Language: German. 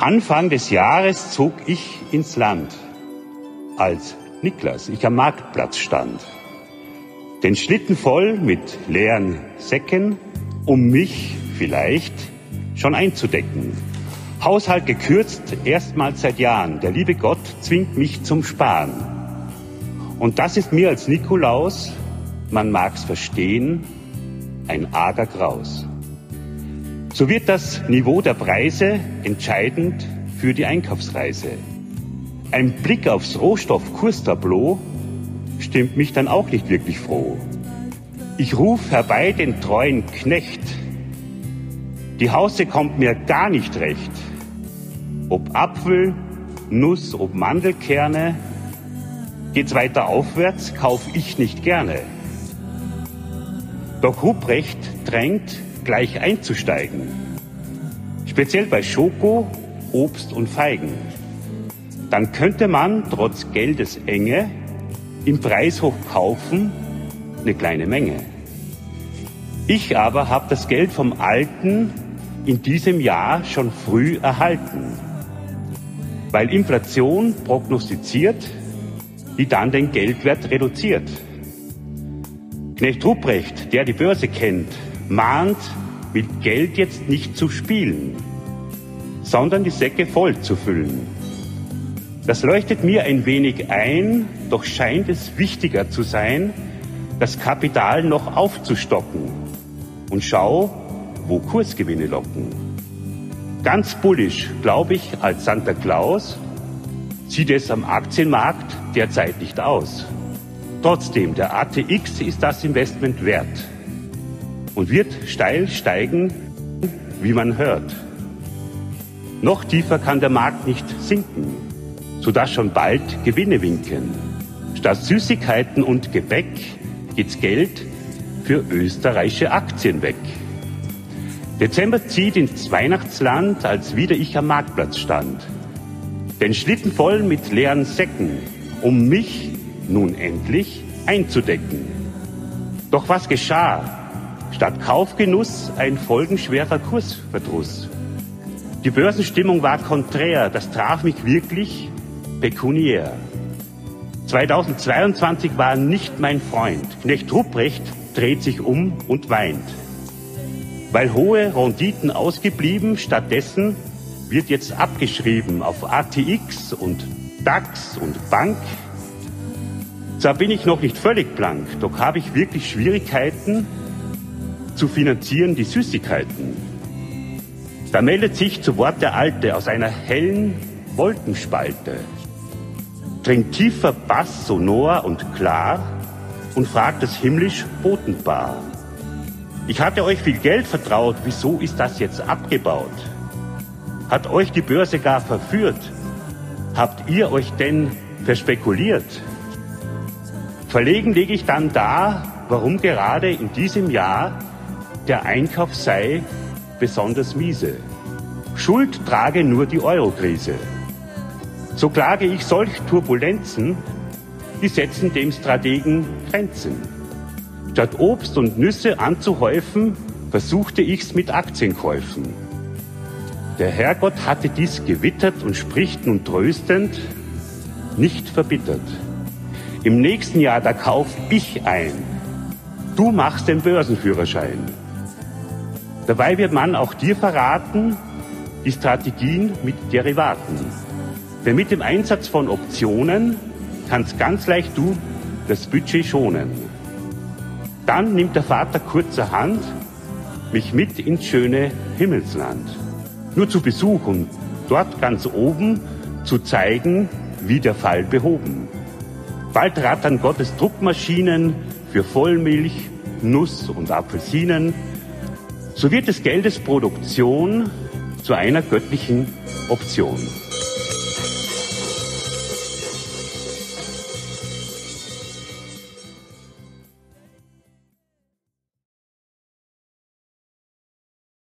Anfang des Jahres zog ich ins Land, als Niklas ich am Marktplatz stand. Den Schlitten voll mit leeren Säcken, um mich vielleicht schon einzudecken. Haushalt gekürzt, erstmals seit Jahren. Der liebe Gott zwingt mich zum Sparen. Und das ist mir als Nikolaus, man mag's verstehen, ein arger Graus. So wird das Niveau der Preise entscheidend für die Einkaufsreise. Ein Blick aufs Rohstoffkurstableau stimmt mich dann auch nicht wirklich froh. Ich ruf herbei den treuen Knecht. Die Hause kommt mir gar nicht recht. Ob Apfel, Nuss, ob Mandelkerne, geht's weiter aufwärts, kauf ich nicht gerne. Doch Ruprecht drängt, gleich einzusteigen. Speziell bei Schoko, Obst und Feigen. Dann könnte man trotz Geldesenge im Preishoch kaufen eine kleine Menge. Ich aber habe das Geld vom Alten in diesem Jahr schon früh erhalten, weil Inflation prognostiziert, die dann den Geldwert reduziert. Knecht Ruprecht, der die Börse kennt, mahnt, mit Geld jetzt nicht zu spielen, sondern die Säcke voll zu füllen. Das leuchtet mir ein wenig ein, doch scheint es wichtiger zu sein, das Kapital noch aufzustocken. Und schau, wo Kursgewinne locken. Ganz bullisch, glaube ich, als Santa Claus sieht es am Aktienmarkt derzeit nicht aus. Trotzdem, der ATX ist das Investment wert und wird steil steigen, wie man hört. Noch tiefer kann der Markt nicht sinken, sodass schon bald Gewinne winken. Statt Süßigkeiten und Gebäck geht's Geld für österreichische Aktien weg. Dezember zieht ins Weihnachtsland, als wieder ich am Marktplatz stand. Den Schlitten voll mit leeren Säcken, um mich nun endlich einzudecken. Doch was geschah? Statt Kaufgenuss ein folgenschwerer Kursverdruss. Die Börsenstimmung war konträr, das traf mich wirklich pekuniär. 2022 war nicht mein Freund. Knecht Rupprecht dreht sich um und weint. Weil hohe Renditen ausgeblieben, stattdessen wird jetzt abgeschrieben auf ATX und DAX und Bank. Zwar bin ich noch nicht völlig blank, doch habe ich wirklich Schwierigkeiten zu finanzieren die Süßigkeiten. Da meldet sich zu Wort der Alte aus einer hellen Wolkenspalte, dringt tiefer Bass sonor und klar und fragt das himmlisch Botenpaar. Ich hatte euch viel Geld vertraut, wieso ist das jetzt abgebaut? Hat euch die Börse gar verführt? Habt ihr euch denn verspekuliert? Verlegen lege ich dann da, warum gerade in diesem Jahr der Einkauf sei besonders miese. Schuld trage nur die Eurokrise. So klage ich solch Turbulenzen, die setzen dem Strategen Grenzen. Statt Obst und Nüsse anzuhäufen, versuchte ich's mit Aktienkäufen. Der Herrgott hatte dies gewittert und spricht nun tröstend, nicht verbittert. Im nächsten Jahr, da kauf ich ein. Du machst den Börsenführerschein. Dabei wird man auch dir verraten, die Strategien mit Derivaten. Denn mit dem Einsatz von Optionen kannst ganz leicht du das Budget schonen. Dann nimmt der Vater kurzerhand mich mit ins schöne Himmelsland. Nur zu Besuch und dort ganz oben zu zeigen, wie der Fall behoben. Bald rattern Gottes Druckmaschinen für Vollmilch, Nuss und Apfelsinen. So wird des Geldes Produktion zu einer göttlichen Option.